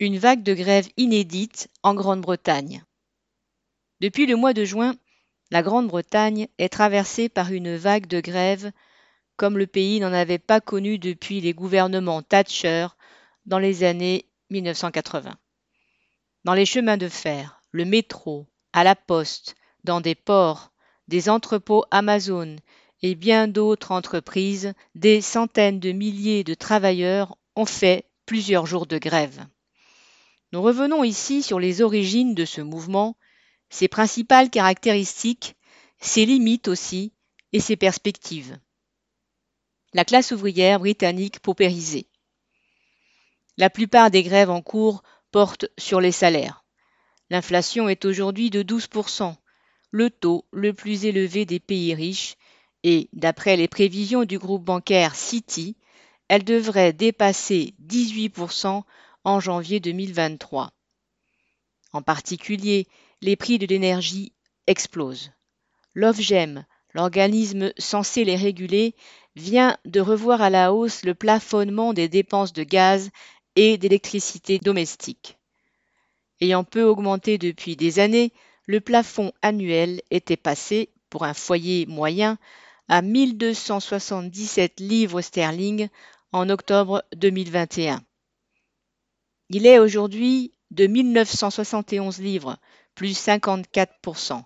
une vague de grève inédite en Grande-Bretagne. Depuis le mois de juin, la Grande-Bretagne est traversée par une vague de grève comme le pays n'en avait pas connu depuis les gouvernements Thatcher dans les années 1980. Dans les chemins de fer, le métro, à la poste, dans des ports, des entrepôts Amazon et bien d'autres entreprises, des centaines de milliers de travailleurs ont fait plusieurs jours de grève. Nous revenons ici sur les origines de ce mouvement, ses principales caractéristiques, ses limites aussi, et ses perspectives. La classe ouvrière britannique paupérisée. La plupart des grèves en cours portent sur les salaires. L'inflation est aujourd'hui de 12%, le taux le plus élevé des pays riches, et, d'après les prévisions du groupe bancaire Citi, elle devrait dépasser 18% en janvier 2023. En particulier, les prix de l'énergie explosent. L'OFGEM, l'organisme censé les réguler, vient de revoir à la hausse le plafonnement des dépenses de gaz et d'électricité domestique. Ayant peu augmenté depuis des années, le plafond annuel était passé, pour un foyer moyen, à 1277 livres sterling en octobre 2021. Il est aujourd'hui de 1971 livres, plus 54%.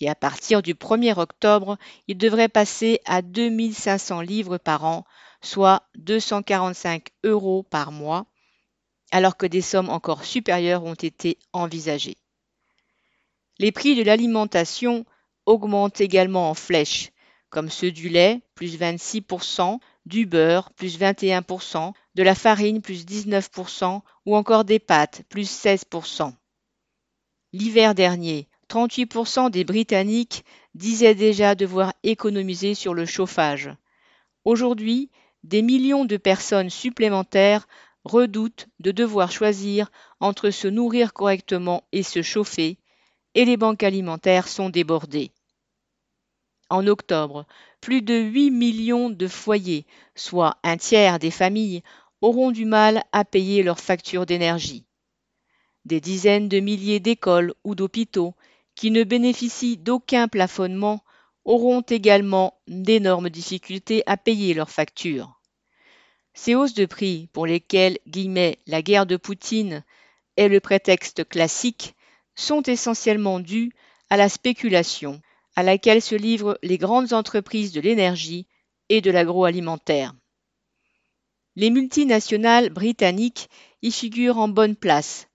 Et à partir du 1er octobre, il devrait passer à 2500 livres par an, soit 245 euros par mois, alors que des sommes encore supérieures ont été envisagées. Les prix de l'alimentation augmentent également en flèche, comme ceux du lait, plus 26%, du beurre, plus 21%, de la farine, plus 19%, ou encore des pâtes, plus 16%. L'hiver dernier, 38% des Britanniques disaient déjà devoir économiser sur le chauffage. Aujourd'hui, des millions de personnes supplémentaires redoutent de devoir choisir entre se nourrir correctement et se chauffer, et les banques alimentaires sont débordées. En octobre, plus de 8 millions de foyers, soit un tiers des familles, auront du mal à payer leurs factures d'énergie. Des dizaines de milliers d'écoles ou d'hôpitaux qui ne bénéficient d'aucun plafonnement auront également d'énormes difficultés à payer leurs factures. Ces hausses de prix pour lesquelles la guerre de Poutine est le prétexte classique sont essentiellement dues à la spéculation à laquelle se livrent les grandes entreprises de l'énergie et de l'agroalimentaire. Les multinationales britanniques y figurent en bonne place.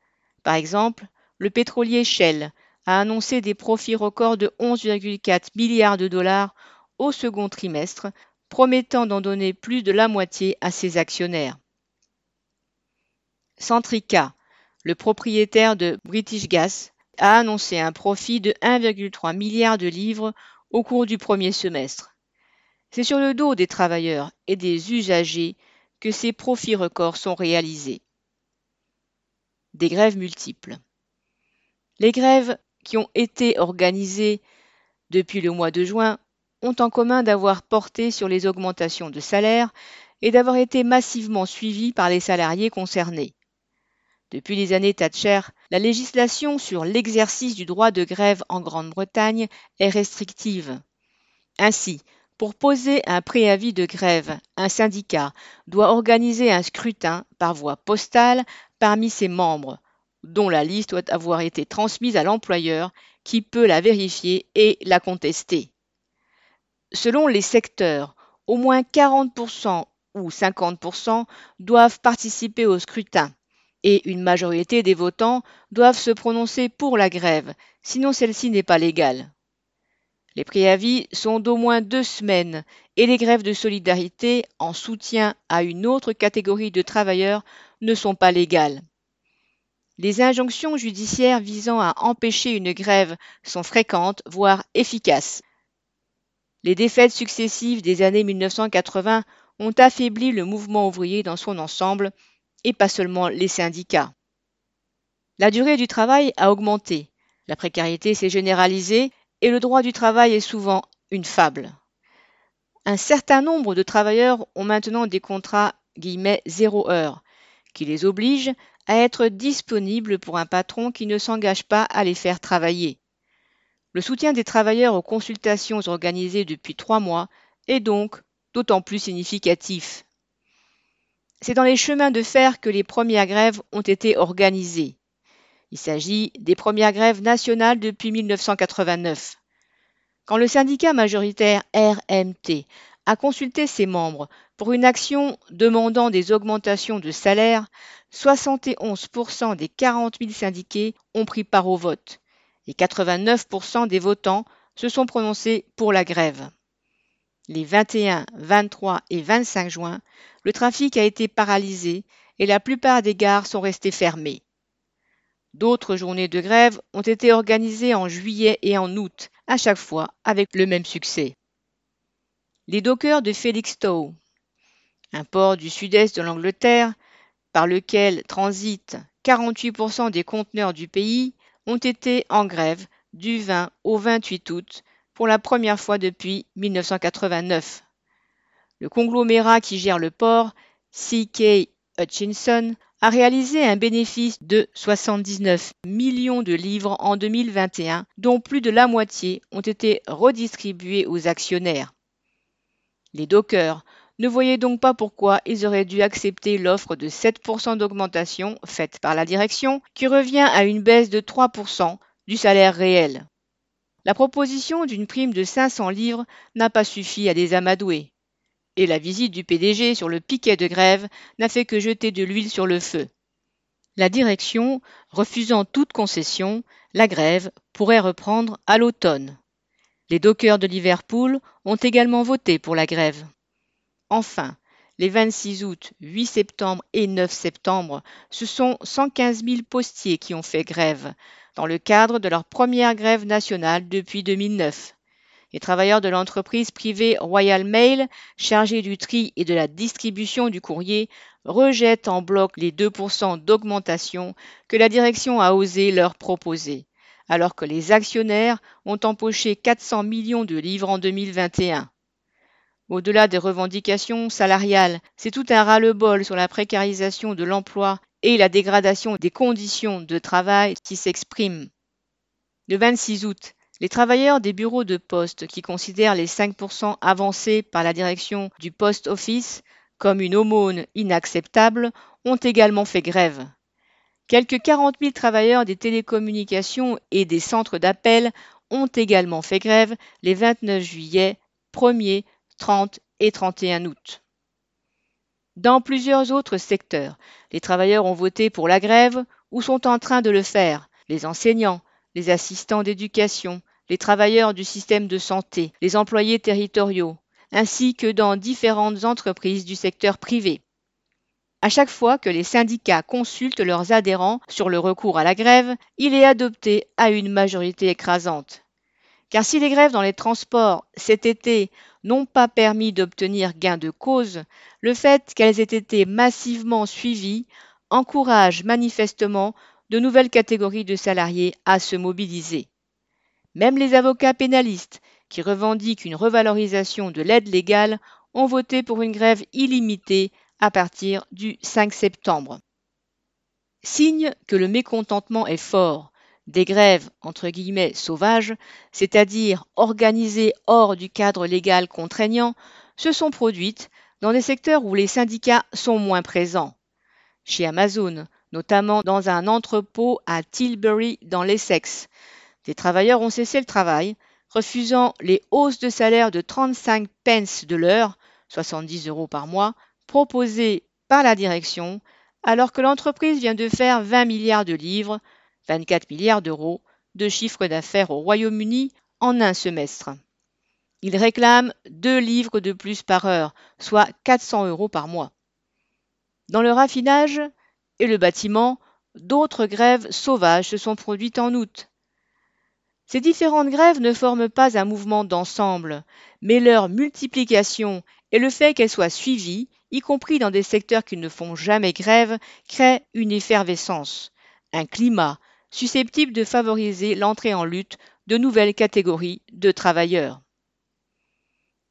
Par exemple, le pétrolier Shell a annoncé des profits records de 11,4 milliards de dollars au second trimestre, promettant d'en donner plus de la moitié à ses actionnaires. Centrica, le propriétaire de British Gas, a annoncé un profit de 1,3 milliard de livres au cours du premier semestre. C'est sur le dos des travailleurs et des usagers que ces profits records sont réalisés. Des grèves multiples. Les grèves qui ont été organisées depuis le mois de juin ont en commun d'avoir porté sur les augmentations de salaire et d'avoir été massivement suivies par les salariés concernés. Depuis les années Thatcher, la législation sur l'exercice du droit de grève en Grande-Bretagne est restrictive. Ainsi, pour poser un préavis de grève, un syndicat doit organiser un scrutin par voie postale parmi ses membres, dont la liste doit avoir été transmise à l'employeur qui peut la vérifier et la contester. Selon les secteurs, au moins 40% ou 50% doivent participer au scrutin et une majorité des votants doivent se prononcer pour la grève, sinon celle-ci n'est pas légale. Les préavis sont d'au moins deux semaines et les grèves de solidarité en soutien à une autre catégorie de travailleurs ne sont pas légales. Les injonctions judiciaires visant à empêcher une grève sont fréquentes, voire efficaces. Les défaites successives des années 1980 ont affaibli le mouvement ouvrier dans son ensemble et pas seulement les syndicats. La durée du travail a augmenté, la précarité s'est généralisée et le droit du travail est souvent une fable. Un certain nombre de travailleurs ont maintenant des contrats guillemets zéro heure, qui les oblige à être disponibles pour un patron qui ne s'engage pas à les faire travailler. Le soutien des travailleurs aux consultations organisées depuis trois mois est donc d'autant plus significatif. C'est dans les chemins de fer que les premières grèves ont été organisées. Il s'agit des premières grèves nationales depuis 1989. Quand le syndicat majoritaire RMT a consulté ses membres pour une action demandant des augmentations de salaire, 71% des 40 000 syndiqués ont pris part au vote et 89% des votants se sont prononcés pour la grève. Les 21, 23 et 25 juin, le trafic a été paralysé et la plupart des gares sont restées fermées. D'autres journées de grève ont été organisées en juillet et en août, à chaque fois avec le même succès. Les dockers de Felixstowe, un port du sud-est de l'Angleterre, par lequel transitent 48% des conteneurs du pays, ont été en grève du 20 au 28 août pour la première fois depuis 1989. Le conglomérat qui gère le port, CK Hutchinson, a réalisé un bénéfice de 79 millions de livres en 2021, dont plus de la moitié ont été redistribués aux actionnaires. Les dockers ne voyaient donc pas pourquoi ils auraient dû accepter l'offre de 7% d'augmentation faite par la direction, qui revient à une baisse de 3% du salaire réel. La proposition d'une prime de 500 livres n'a pas suffi à les amadouer et la visite du PDG sur le piquet de grève n'a fait que jeter de l'huile sur le feu. La direction, refusant toute concession, la grève pourrait reprendre à l'automne. Les dockers de Liverpool ont également voté pour la grève. Enfin, les 26 août, 8 septembre et 9 septembre, ce sont 115 000 postiers qui ont fait grève, dans le cadre de leur première grève nationale depuis 2009. Les travailleurs de l'entreprise privée Royal Mail, chargés du tri et de la distribution du courrier, rejettent en bloc les 2% d'augmentation que la direction a osé leur proposer, alors que les actionnaires ont empoché 400 millions de livres en 2021. Au-delà des revendications salariales, c'est tout un ras-le-bol sur la précarisation de l'emploi et la dégradation des conditions de travail qui s'exprime. Le 26 août, les travailleurs des bureaux de poste qui considèrent les 5% avancés par la direction du Post Office comme une aumône inacceptable ont également fait grève. Quelques 40 000 travailleurs des télécommunications et des centres d'appel ont également fait grève les 29 juillet, 1er, 30 et 31 août. Dans plusieurs autres secteurs, les travailleurs ont voté pour la grève ou sont en train de le faire. Les enseignants, les assistants d'éducation, les travailleurs du système de santé, les employés territoriaux, ainsi que dans différentes entreprises du secteur privé. À chaque fois que les syndicats consultent leurs adhérents sur le recours à la grève, il est adopté à une majorité écrasante. Car si les grèves dans les transports cet été n'ont pas permis d'obtenir gain de cause, le fait qu'elles aient été massivement suivies encourage manifestement de nouvelles catégories de salariés à se mobiliser. Même les avocats pénalistes, qui revendiquent une revalorisation de l'aide légale, ont voté pour une grève illimitée à partir du 5 septembre. Signe que le mécontentement est fort, des grèves entre guillemets sauvages, c'est-à-dire organisées hors du cadre légal contraignant, se sont produites dans des secteurs où les syndicats sont moins présents. Chez Amazon, notamment dans un entrepôt à Tilbury dans l'Essex, des travailleurs ont cessé le travail, refusant les hausses de salaire de 35 pence de l'heure, 70 euros par mois, proposées par la direction, alors que l'entreprise vient de faire 20 milliards de livres, 24 milliards d'euros, de chiffre d'affaires au Royaume-Uni en un semestre. Ils réclament 2 livres de plus par heure, soit 400 euros par mois. Dans le raffinage et le bâtiment, d'autres grèves sauvages se sont produites en août. Ces différentes grèves ne forment pas un mouvement d'ensemble, mais leur multiplication et le fait qu'elles soient suivies, y compris dans des secteurs qui ne font jamais grève, crée une effervescence, un climat susceptible de favoriser l'entrée en lutte de nouvelles catégories de travailleurs.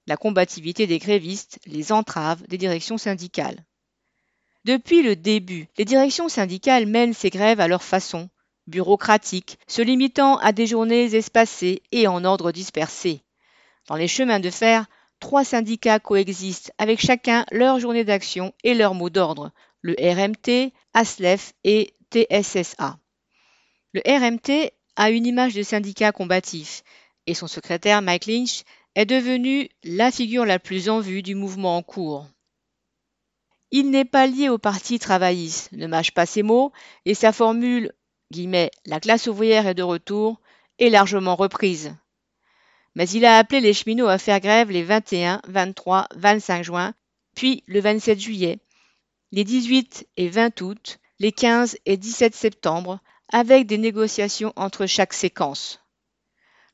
La combativité des grévistes les entrave des directions syndicales. Depuis le début, les directions syndicales mènent ces grèves à leur façon, bureaucratique, se limitant à des journées espacées et en ordre dispersé. Dans les chemins de fer, trois syndicats coexistent avec chacun leur journée d'action et leur mot d'ordre, le RMT, ASLEF et TSSA. Le RMT a une image de syndicat combatif et son secrétaire Mike Lynch est devenu la figure la plus en vue du mouvement en cours. Il n'est pas lié au parti travailliste, ne mâche pas ses mots, et sa formule guillemets, la classe ouvrière est de retour est largement reprise. Mais il a appelé les cheminots à faire grève les 21, 23, 25 juin, puis le 27 juillet, les 18 et 20 août, les 15 et 17 septembre, avec des négociations entre chaque séquence.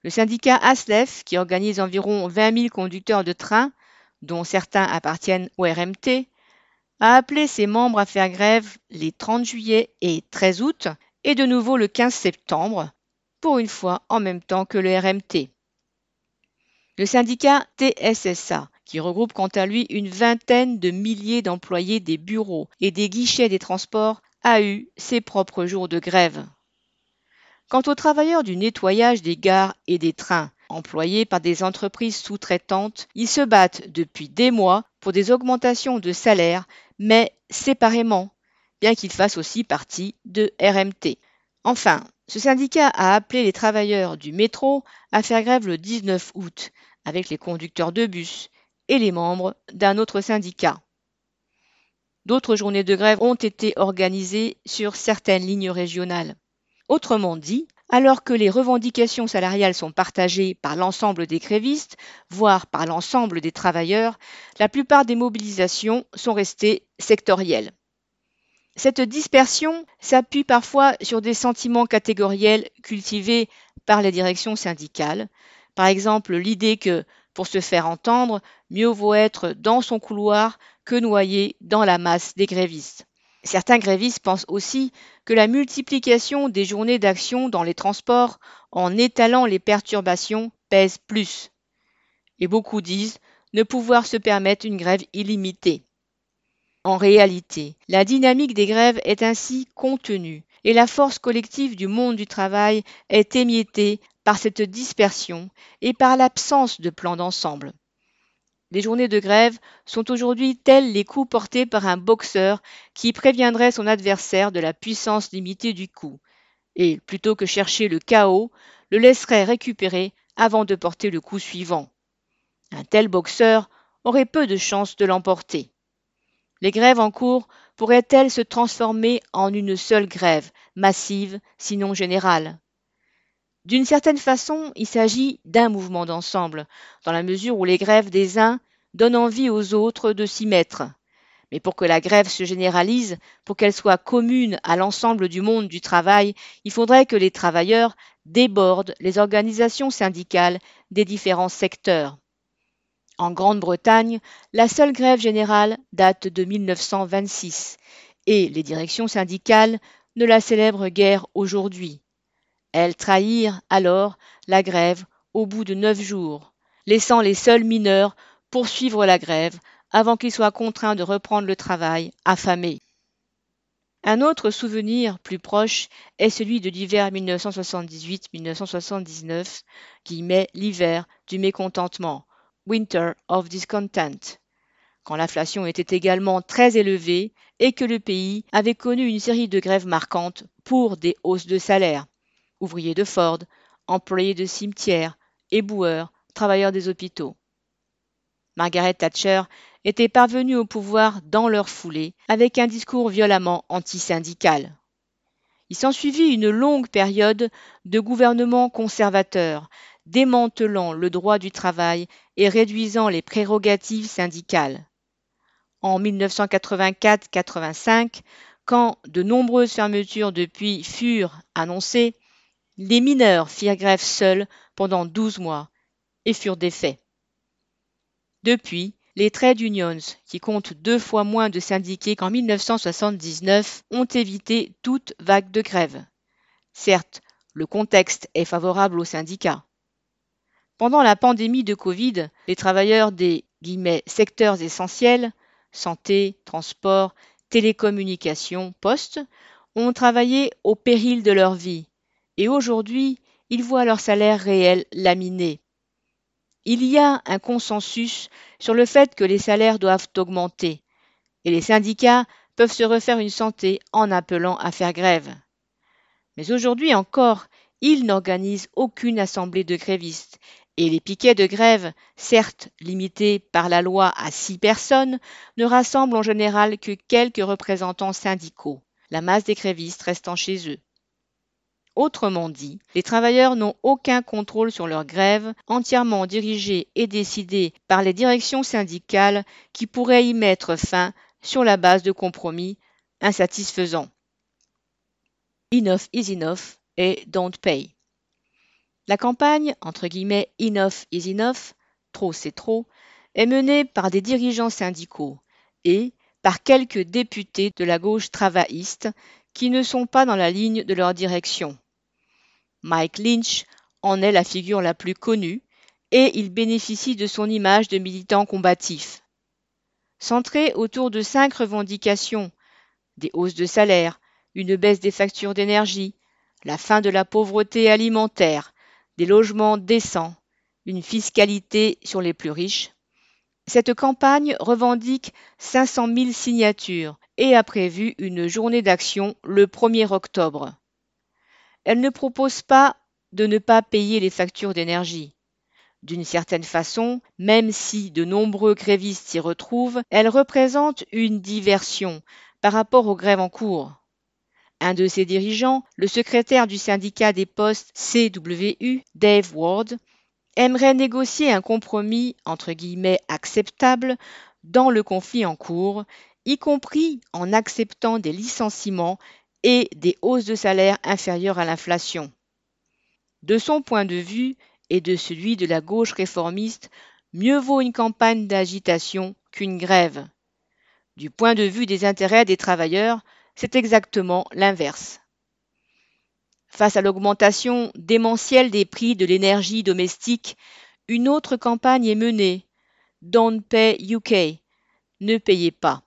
Le syndicat ASLEF, qui organise environ 20 000 conducteurs de train, dont certains appartiennent au RMT, a appelé ses membres à faire grève les 30 juillet et 13 août et de nouveau le 15 septembre, pour une fois en même temps que le RMT. Le syndicat TSSA, qui regroupe quant à lui une vingtaine de milliers d'employés des bureaux et des guichets des transports, a eu ses propres jours de grève. Quant aux travailleurs du nettoyage des gares et des trains, employés par des entreprises sous-traitantes, ils se battent depuis des mois pour des augmentations de salaire, mais séparément, bien qu'ils fassent aussi partie de RMT. Enfin, ce syndicat a appelé les travailleurs du métro à faire grève le 19 août avec les conducteurs de bus et les membres d'un autre syndicat. D'autres journées de grève ont été organisées sur certaines lignes régionales. Autrement dit, alors que les revendications salariales sont partagées par l'ensemble des grévistes, voire par l'ensemble des travailleurs, la plupart des mobilisations sont restées sectorielles. Cette dispersion s'appuie parfois sur des sentiments catégoriels cultivés par les directions syndicales, par exemple l'idée que, pour se faire entendre, mieux vaut être dans son couloir que noyé dans la masse des grévistes. Certains grévistes pensent aussi que la multiplication des journées d'action dans les transports en étalant les perturbations pèse plus. Et beaucoup disent ne pouvoir se permettre une grève illimitée. En réalité, la dynamique des grèves est ainsi contenue et la force collective du monde du travail est émiettée par cette dispersion et par l'absence de plan d'ensemble. Les journées de grève sont aujourd'hui tels les coups portés par un boxeur qui préviendrait son adversaire de la puissance limitée du coup, et, plutôt que chercher le chaos, le laisserait récupérer avant de porter le coup suivant. Un tel boxeur aurait peu de chances de l'emporter. Les grèves en cours pourraient-elles se transformer en une seule grève, massive, sinon générale? D'une certaine façon, il s'agit d'un mouvement d'ensemble, dans la mesure où les grèves des uns donnent envie aux autres de s'y mettre. Mais pour que la grève se généralise, pour qu'elle soit commune à l'ensemble du monde du travail, il faudrait que les travailleurs débordent les organisations syndicales des différents secteurs. En Grande-Bretagne, la seule grève générale date de 1926 et les directions syndicales ne la célèbrent guère aujourd'hui. Elles trahirent alors la grève au bout de neuf jours, laissant les seuls mineurs poursuivre la grève avant qu'ils soient contraints de reprendre le travail affamés. Un autre souvenir plus proche est celui de l'hiver 1978-1979, qui met l'hiver du mécontentement, Winter of Discontent, quand l'inflation était également très élevée et que le pays avait connu une série de grèves marquantes pour des hausses de salaire ouvriers de Ford, employés de cimetières, éboueurs, travailleurs des hôpitaux. Margaret Thatcher était parvenue au pouvoir dans leur foulée avec un discours violemment antisyndical. Il s'ensuivit une longue période de gouvernement conservateur, démantelant le droit du travail et réduisant les prérogatives syndicales. En 1984-85, quand de nombreuses fermetures depuis furent annoncées, les mineurs firent grève seuls pendant douze mois et furent défaits. Depuis, les trade unions, qui comptent deux fois moins de syndiqués qu'en 1979, ont évité toute vague de grève. Certes, le contexte est favorable aux syndicats. Pendant la pandémie de Covid, les travailleurs des secteurs essentiels, santé, transport, télécommunications, poste, ont travaillé au péril de leur vie, et aujourd'hui, ils voient leur salaire réel laminé. Il y a un consensus sur le fait que les salaires doivent augmenter, et les syndicats peuvent se refaire une santé en appelant à faire grève. Mais aujourd'hui encore, ils n'organisent aucune assemblée de grévistes, et les piquets de grève, certes limités par la loi à six personnes, ne rassemblent en général que quelques représentants syndicaux, la masse des grévistes restant chez eux. Autrement dit, les travailleurs n'ont aucun contrôle sur leur grève, entièrement dirigée et décidée par les directions syndicales qui pourraient y mettre fin sur la base de compromis insatisfaisants. Enough is enough et don't pay. La campagne, entre guillemets, Enough is enough, trop c'est trop, est menée par des dirigeants syndicaux et par quelques députés de la gauche travailliste qui ne sont pas dans la ligne de leur direction. Mike Lynch en est la figure la plus connue et il bénéficie de son image de militant combatif. Centré autour de cinq revendications des hausses de salaire, une baisse des factures d'énergie, la fin de la pauvreté alimentaire, des logements décents, une fiscalité sur les plus riches. Cette campagne revendique 500 000 signatures et a prévu une journée d'action le 1er octobre. Elle ne propose pas de ne pas payer les factures d'énergie. D'une certaine façon, même si de nombreux grévistes s'y retrouvent, elle représente une diversion par rapport aux grèves en cours. Un de ses dirigeants, le secrétaire du syndicat des postes CWU, Dave Ward, aimerait négocier un compromis acceptable dans le conflit en cours, y compris en acceptant des licenciements et des hausses de salaire inférieures à l'inflation. De son point de vue et de celui de la gauche réformiste, mieux vaut une campagne d'agitation qu'une grève. Du point de vue des intérêts des travailleurs, c'est exactement l'inverse. Face à l'augmentation démentielle des prix de l'énergie domestique, une autre campagne est menée. Don't pay UK. Ne payez pas.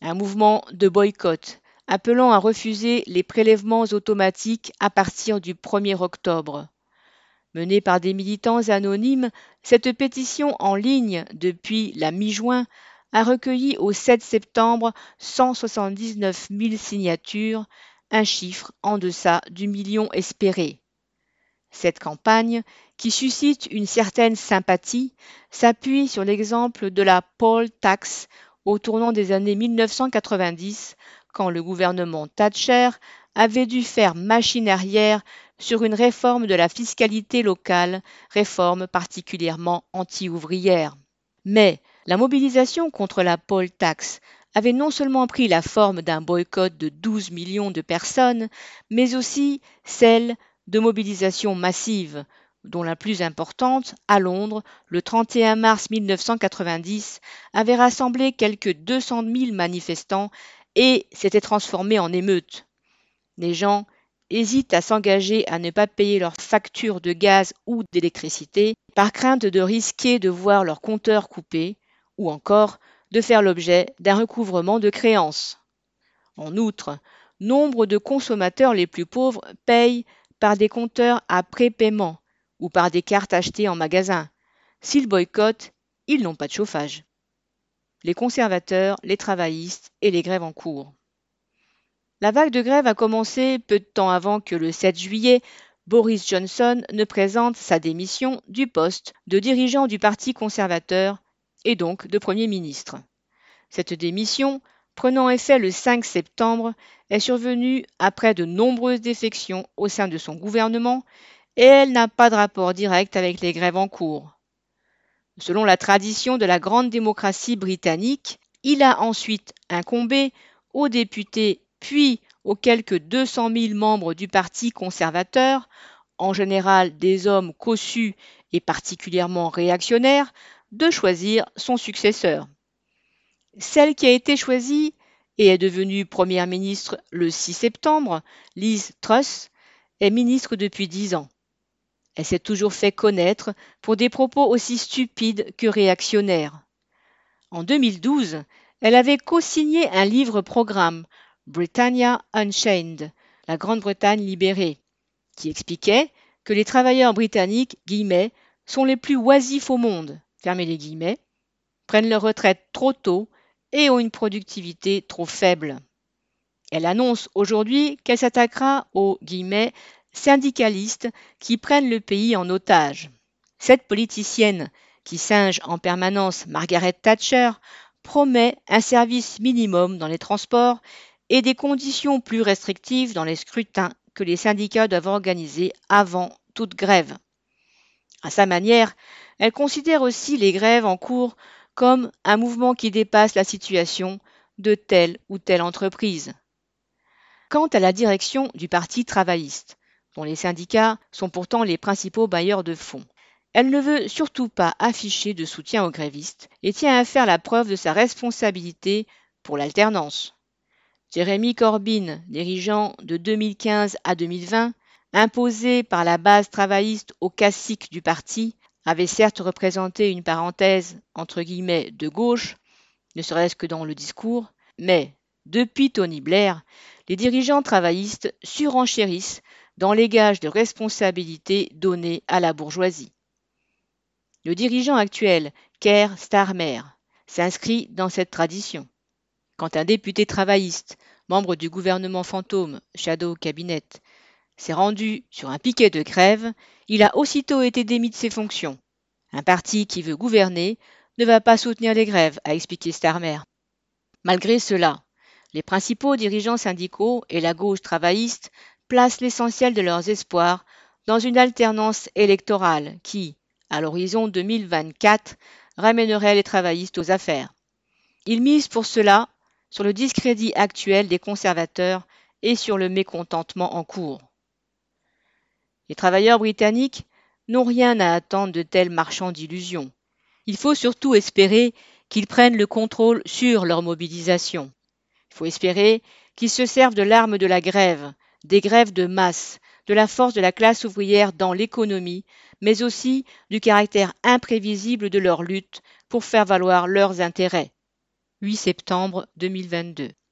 Un mouvement de boycott appelant à refuser les prélèvements automatiques à partir du 1er octobre. Menée par des militants anonymes, cette pétition en ligne depuis la mi-juin a recueilli au 7 septembre 179 000 signatures, un chiffre en deçà du million espéré. Cette campagne, qui suscite une certaine sympathie, s'appuie sur l'exemple de la poll tax au tournant des années 1990 quand le gouvernement Thatcher avait dû faire machine arrière sur une réforme de la fiscalité locale, réforme particulièrement anti-ouvrière. Mais la mobilisation contre la poll tax avait non seulement pris la forme d'un boycott de 12 millions de personnes, mais aussi celle de mobilisations massives, dont la plus importante, à Londres, le 31 mars 1990, avait rassemblé quelques 200 000 manifestants et s'était transformé en émeute. Les gens hésitent à s'engager à ne pas payer leurs factures de gaz ou d'électricité par crainte de risquer de voir leur compteur coupé ou encore de faire l'objet d'un recouvrement de créances. En outre, nombre de consommateurs les plus pauvres payent par des compteurs à prépaiement ou par des cartes achetées en magasin. S'ils boycottent, ils n'ont pas de chauffage les conservateurs, les travaillistes et les grèves en cours. La vague de grève a commencé peu de temps avant que le 7 juillet, Boris Johnson ne présente sa démission du poste de dirigeant du Parti conservateur et donc de Premier ministre. Cette démission, prenant effet le 5 septembre, est survenue après de nombreuses défections au sein de son gouvernement et elle n'a pas de rapport direct avec les grèves en cours. Selon la tradition de la grande démocratie britannique, il a ensuite incombé aux députés puis aux quelques 200 000 membres du Parti conservateur, en général des hommes cossus et particulièrement réactionnaires, de choisir son successeur. Celle qui a été choisie et est devenue première ministre le 6 septembre, Liz Truss, est ministre depuis dix ans. Elle s'est toujours fait connaître pour des propos aussi stupides que réactionnaires. En 2012, Elle avait co-signé un livre-programme, Britannia Unchained, la Grande-Bretagne libérée, qui expliquait que les travailleurs britanniques, guillemets, sont les plus oisifs au monde, fermez les guillemets, prennent leur retraite trop tôt et ont une productivité trop faible. Elle annonce aujourd'hui qu'elle s'attaquera aux guillemets syndicalistes qui prennent le pays en otage. Cette politicienne, qui singe en permanence Margaret Thatcher, promet un service minimum dans les transports et des conditions plus restrictives dans les scrutins que les syndicats doivent organiser avant toute grève. À sa manière, elle considère aussi les grèves en cours comme un mouvement qui dépasse la situation de telle ou telle entreprise. Quant à la direction du Parti travailliste, dont les syndicats sont pourtant les principaux bailleurs de fonds, elle ne veut surtout pas afficher de soutien aux grévistes et tient à faire la preuve de sa responsabilité pour l'alternance. Jérémy Corbyn, dirigeant de 2015 à 2020, imposé par la base travailliste au cacique du parti, avait certes représenté une parenthèse entre guillemets de gauche, ne serait-ce que dans le discours, mais depuis Tony Blair, les dirigeants travaillistes surenchérissent dans les gages de responsabilité donnés à la bourgeoisie. Le dirigeant actuel, Keir Starmer, s'inscrit dans cette tradition. Quand un député travailliste, membre du gouvernement fantôme Shadow Cabinet, s'est rendu sur un piquet de grève, il a aussitôt été démis de ses fonctions. Un parti qui veut gouverner ne va pas soutenir les grèves, a expliqué Starmer. Malgré cela, les principaux dirigeants syndicaux et la gauche travailliste placent l'essentiel de leurs espoirs dans une alternance électorale qui, à l'horizon 2024, ramènerait les travaillistes aux affaires. Ils misent pour cela sur le discrédit actuel des conservateurs et sur le mécontentement en cours. Les travailleurs britanniques n'ont rien à attendre de tels marchands d'illusions. Il faut surtout espérer qu'ils prennent le contrôle sur leur mobilisation. Il faut espérer qu'ils se servent de l'arme de la grève, des grèves de masse, de la force de la classe ouvrière dans l'économie, mais aussi du caractère imprévisible de leur lutte pour faire valoir leurs intérêts. 8 septembre 2022.